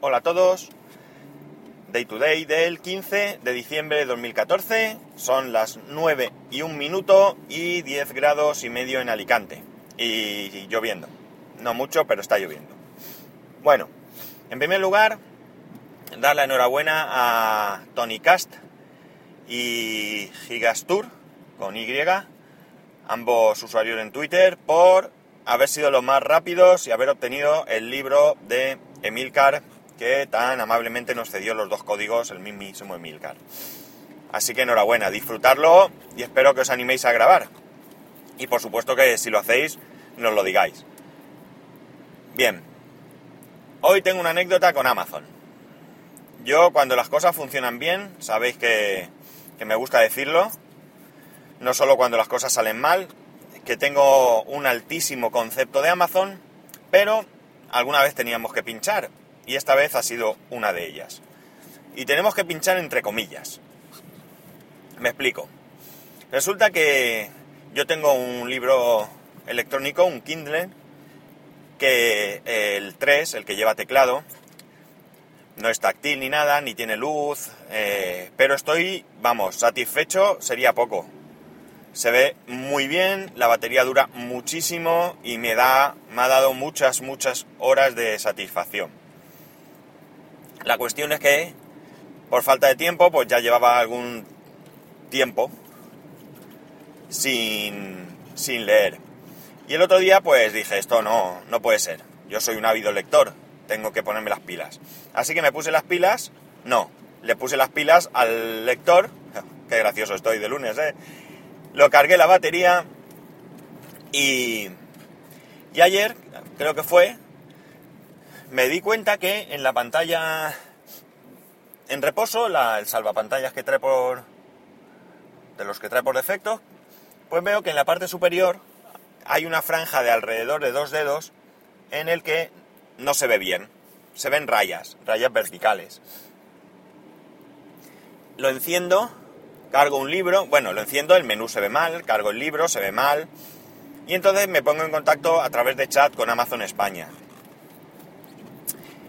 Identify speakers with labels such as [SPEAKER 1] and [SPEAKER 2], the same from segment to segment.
[SPEAKER 1] Hola a todos. Day to day del 15 de diciembre de 2014. Son las 9 y 1 minuto y 10 grados y medio en Alicante. Y lloviendo. No mucho, pero está lloviendo. Bueno, en primer lugar, dar la enhorabuena a Tony Cast y Gigastur con Y, ambos usuarios en Twitter, por haber sido los más rápidos y haber obtenido el libro de Emilcar que tan amablemente nos cedió los dos códigos el mismísimo Emilcar. Así que enhorabuena, disfrutarlo y espero que os animéis a grabar. Y por supuesto que si lo hacéis, nos lo digáis. Bien, hoy tengo una anécdota con Amazon. Yo cuando las cosas funcionan bien, sabéis que, que me gusta decirlo, no solo cuando las cosas salen mal, que tengo un altísimo concepto de Amazon, pero alguna vez teníamos que pinchar y esta vez ha sido una de ellas. Y tenemos que pinchar entre comillas. Me explico. Resulta que yo tengo un libro electrónico, un Kindle, que el 3, el que lleva teclado, no es táctil ni nada, ni tiene luz, eh, pero estoy, vamos, satisfecho sería poco. Se ve muy bien, la batería dura muchísimo y me da, me ha dado muchas, muchas horas de satisfacción. La cuestión es que, por falta de tiempo, pues ya llevaba algún tiempo sin, sin leer. Y el otro día, pues dije, esto no, no puede ser. Yo soy un ávido lector, tengo que ponerme las pilas. Así que me puse las pilas, no, le puse las pilas al lector, qué gracioso estoy de lunes, ¿eh? Lo cargué la batería y, y ayer, creo que fue, me di cuenta que en la pantalla en reposo, la, el salvapantallas que trae por. de los que trae por defecto, pues veo que en la parte superior hay una franja de alrededor de dos dedos en el que no se ve bien. Se ven rayas, rayas verticales. Lo enciendo, cargo un libro, bueno, lo enciendo, el menú se ve mal, cargo el libro, se ve mal, y entonces me pongo en contacto a través de chat con Amazon España.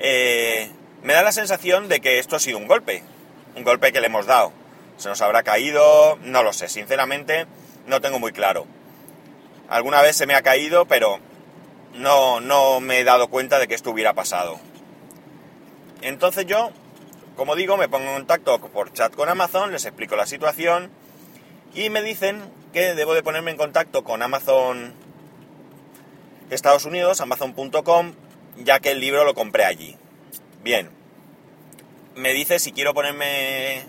[SPEAKER 1] Eh, me da la sensación de que esto ha sido un golpe, un golpe que le hemos dado. Se nos habrá caído, no lo sé, sinceramente no tengo muy claro. Alguna vez se me ha caído, pero no, no me he dado cuenta de que esto hubiera pasado. Entonces yo, como digo, me pongo en contacto por chat con Amazon, les explico la situación y me dicen que debo de ponerme en contacto con Amazon Estados Unidos, amazon.com, ya que el libro lo compré allí. Bien, me dice si quiero ponerme,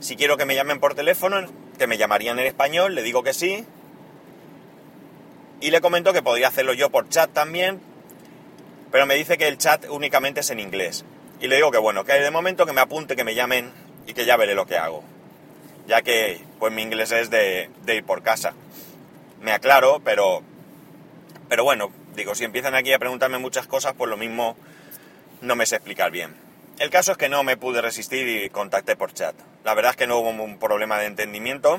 [SPEAKER 1] si quiero que me llamen por teléfono, que me llamarían en español, le digo que sí. Y le comento que podría hacerlo yo por chat también, pero me dice que el chat únicamente es en inglés. Y le digo que bueno, que de momento que me apunte, que me llamen y que ya veré lo que hago. Ya que pues mi inglés es de, de ir por casa. Me aclaro, pero, pero bueno, digo, si empiezan aquí a preguntarme muchas cosas, pues lo mismo no me sé explicar bien. El caso es que no me pude resistir y contacté por chat. La verdad es que no hubo un problema de entendimiento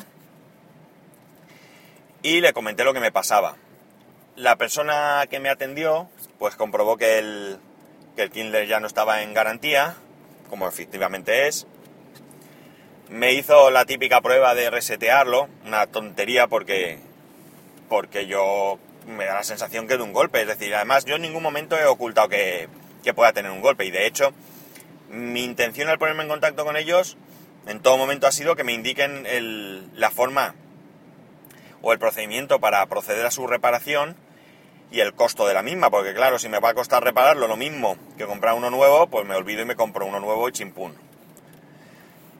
[SPEAKER 1] y le comenté lo que me pasaba. La persona que me atendió pues comprobó que el, que el Kindle ya no estaba en garantía, como efectivamente es. Me hizo la típica prueba de resetearlo, una tontería porque, porque yo me da la sensación que de un golpe. Es decir, además yo en ningún momento he ocultado que, que pueda tener un golpe y de hecho mi intención al ponerme en contacto con ellos en todo momento ha sido que me indiquen la forma o el procedimiento para proceder a su reparación y el costo de la misma, porque claro, si me va a costar repararlo lo mismo que comprar uno nuevo, pues me olvido y me compro uno nuevo y chimpún.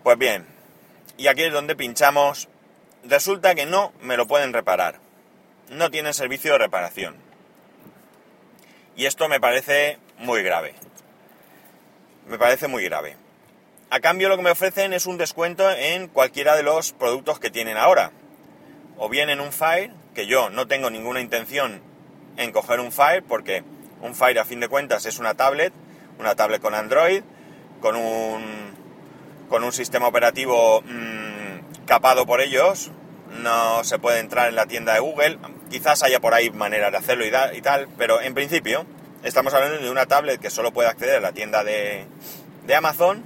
[SPEAKER 1] Pues bien, y aquí es donde pinchamos. Resulta que no me lo pueden reparar. No tienen servicio de reparación. Y esto me parece muy grave me parece muy grave. A cambio lo que me ofrecen es un descuento en cualquiera de los productos que tienen ahora. O bien en un Fire, que yo no tengo ninguna intención en coger un Fire, porque un Fire a fin de cuentas es una tablet, una tablet con Android, con un, con un sistema operativo mm, capado por ellos, no se puede entrar en la tienda de Google, quizás haya por ahí maneras de hacerlo y, y tal, pero en principio estamos hablando de una tablet que solo puede acceder a la tienda de, de Amazon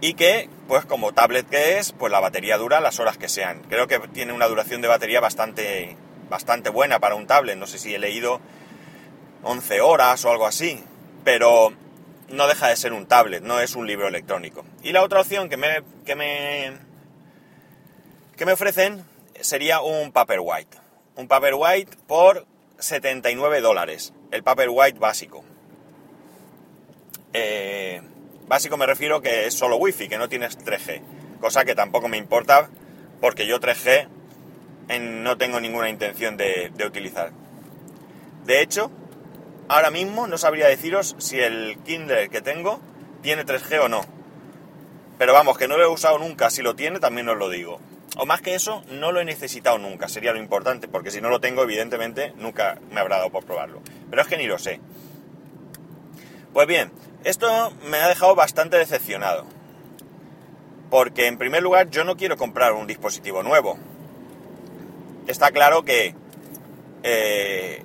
[SPEAKER 1] y que, pues como tablet que es, pues la batería dura las horas que sean. Creo que tiene una duración de batería bastante, bastante buena para un tablet. No sé si he leído 11 horas o algo así, pero no deja de ser un tablet, no es un libro electrónico. Y la otra opción que me, que me, que me ofrecen sería un Paperwhite. Un Paperwhite por 79 dólares. El Paperwhite básico. Eh, básico me refiero que es solo Wi-Fi, que no tienes 3G. Cosa que tampoco me importa porque yo 3G no tengo ninguna intención de, de utilizar. De hecho, ahora mismo no sabría deciros si el Kindle que tengo tiene 3G o no. Pero vamos, que no lo he usado nunca. Si lo tiene, también os lo digo. O más que eso, no lo he necesitado nunca, sería lo importante, porque si no lo tengo, evidentemente, nunca me habrá dado por probarlo. Pero es que ni lo sé. Pues bien, esto me ha dejado bastante decepcionado. Porque en primer lugar, yo no quiero comprar un dispositivo nuevo. Está claro que eh,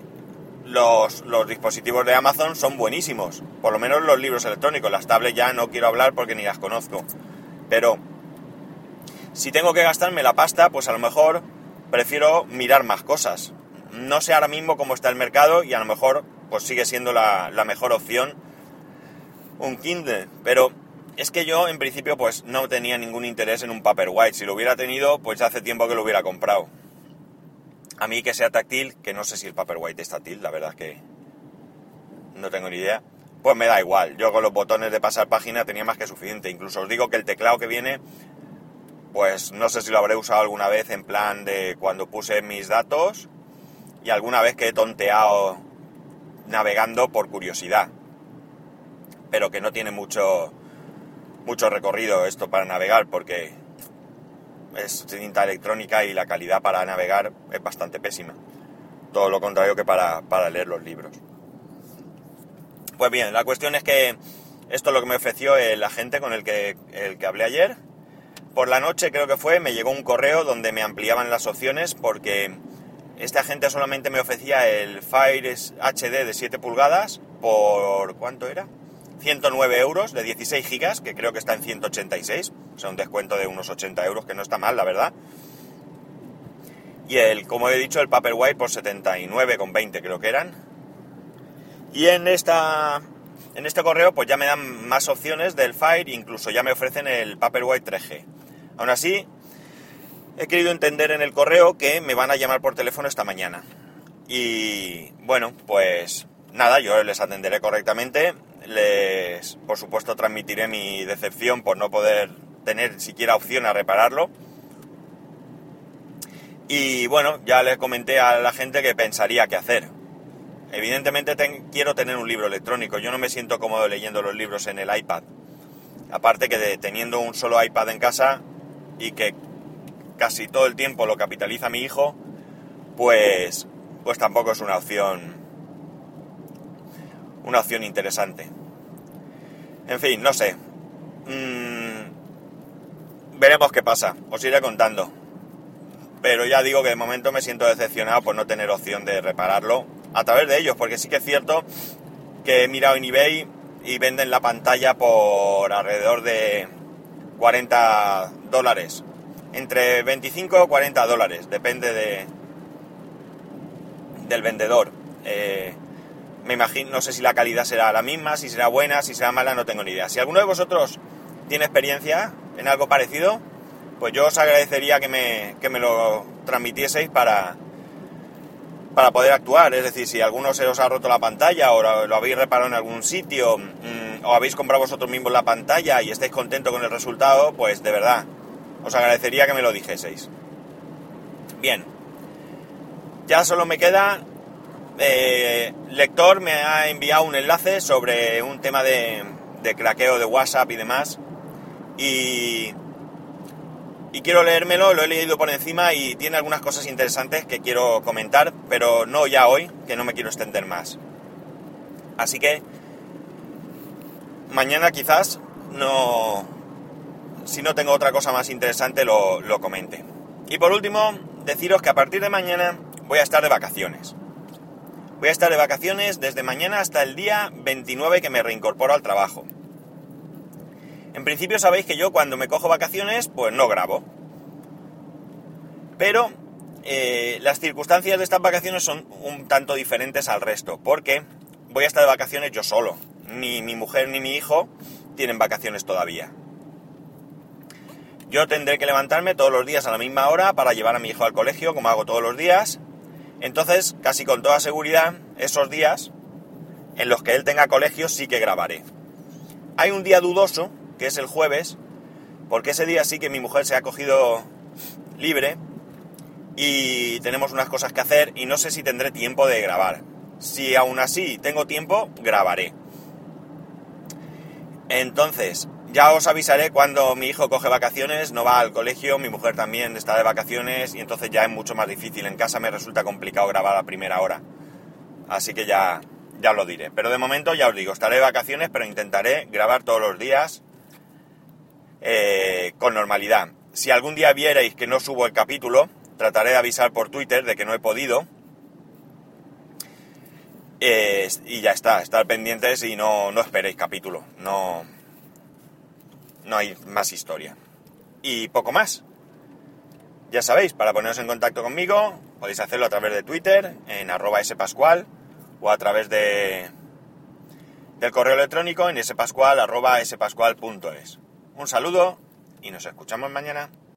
[SPEAKER 1] los, los, dispositivos de Amazon son buenísimos. Por lo menos los libros electrónicos. Las tablets ya no quiero hablar porque ni las conozco. Pero si tengo que gastarme la pasta, pues a lo mejor prefiero mirar más cosas. No sé ahora mismo cómo está el mercado y a lo mejor pues sigue siendo la, mejor opción un Kindle. Pero es que yo en principio pues no tenía ningún interés en un Paperwhite. Si lo hubiera tenido, pues hace tiempo que lo hubiera comprado. A mí que sea táctil, que no sé si el Paperwhite es táctil, la verdad es que no tengo ni idea. Pues me da igual. Yo con los botones de pasar página tenía más que suficiente. Incluso os digo que el teclado que viene pues no sé si lo habré usado alguna vez en plan de cuando puse mis datos y alguna vez que he tonteado navegando por curiosidad. Pero que no tiene mucho, mucho recorrido esto para navegar porque es cinta electrónica y la calidad para navegar es bastante pésima. Todo lo contrario que para, para leer los libros. Pues bien, la cuestión es que esto es lo que me ofreció el agente con el que, el que hablé ayer por la noche creo que fue, me llegó un correo donde me ampliaban las opciones porque este agente solamente me ofrecía el Fire HD de 7 pulgadas por... ¿cuánto era? 109 euros de 16 gigas, que creo que está en 186, o sea, un descuento de unos 80 euros, que no está mal, la verdad. Y el, como he dicho, el Paperwhite por 79,20 creo que eran. Y en esta en este correo pues ya me dan más opciones del Fire, incluso ya me ofrecen el Paperwhite 3G. Aún así, he querido entender en el correo que me van a llamar por teléfono esta mañana. Y bueno, pues nada, yo les atenderé correctamente. Les, por supuesto, transmitiré mi decepción por no poder tener siquiera opción a repararlo. Y bueno, ya les comenté a la gente que pensaría qué hacer. Evidentemente quiero tener un libro electrónico. Yo no me siento cómodo leyendo los libros en el iPad. Aparte que de, teniendo un solo iPad en casa, y que casi todo el tiempo lo capitaliza mi hijo, pues, pues tampoco es una opción, una opción interesante. En fin, no sé. Mm, veremos qué pasa. Os iré contando. Pero ya digo que de momento me siento decepcionado por no tener opción de repararlo a través de ellos, porque sí que es cierto que he mirado en eBay y venden la pantalla por alrededor de 40 dólares. Entre 25 o 40 dólares, depende de del vendedor. Eh, me imagino, no sé si la calidad será la misma, si será buena, si será mala, no tengo ni idea. Si alguno de vosotros tiene experiencia en algo parecido, pues yo os agradecería que me, que me lo transmitieseis para, para poder actuar. Es decir, si alguno se os ha roto la pantalla o lo, habéis reparado en algún sitio, mm, o habéis comprado vosotros mismos la pantalla y estáis contentos con el resultado, pues de verdad, os agradecería que me lo dijeseis. Bien, ya solo me queda... Eh, lector me ha enviado un enlace sobre un tema de, de craqueo de WhatsApp y demás. Y, y quiero leérmelo, lo he leído por encima y tiene algunas cosas interesantes que quiero comentar, pero no ya hoy, que no me quiero extender más. Así que mañana quizás no, si no tengo otra cosa más interesante, lo, lo comente. Y por último, deciros que a partir de mañana voy a estar de vacaciones. Voy a estar de vacaciones desde mañana hasta el día 29 que me reincorporo al trabajo. En principio sabéis que yo cuando me cojo vacaciones pues no grabo. Pero eh, las circunstancias de estas vacaciones son un tanto diferentes al resto, porque voy a estar de vacaciones yo solo. Ni mi mujer ni mi hijo tienen vacaciones todavía. Yo tendré que levantarme todos los días a la misma hora para llevar a mi hijo al colegio, como hago todos los días. Entonces, casi con toda seguridad, esos días en los que él tenga colegio sí que grabaré. Hay un día dudoso, que es el jueves, porque ese día sí que mi mujer se ha cogido libre y tenemos unas cosas que hacer y no sé si tendré tiempo de grabar. Si aún así tengo tiempo, grabaré. Entonces, ya os avisaré cuando mi hijo coge vacaciones, no va al colegio, mi mujer también está de vacaciones y entonces ya es mucho más difícil. En casa me resulta complicado grabar a primera hora. Así que ya, ya lo diré. Pero de momento ya os digo, estaré de vacaciones, pero intentaré grabar todos los días eh, con normalidad. Si algún día vierais que no subo el capítulo, trataré de avisar por Twitter de que no he podido. Y ya está, estar pendientes y no, no esperéis capítulo. No, no hay más historia. Y poco más. Ya sabéis, para poneros en contacto conmigo, podéis hacerlo a través de Twitter, en arroba spascual, o a través de del correo electrónico en spascual arroba spascual.es. Un saludo y nos escuchamos mañana.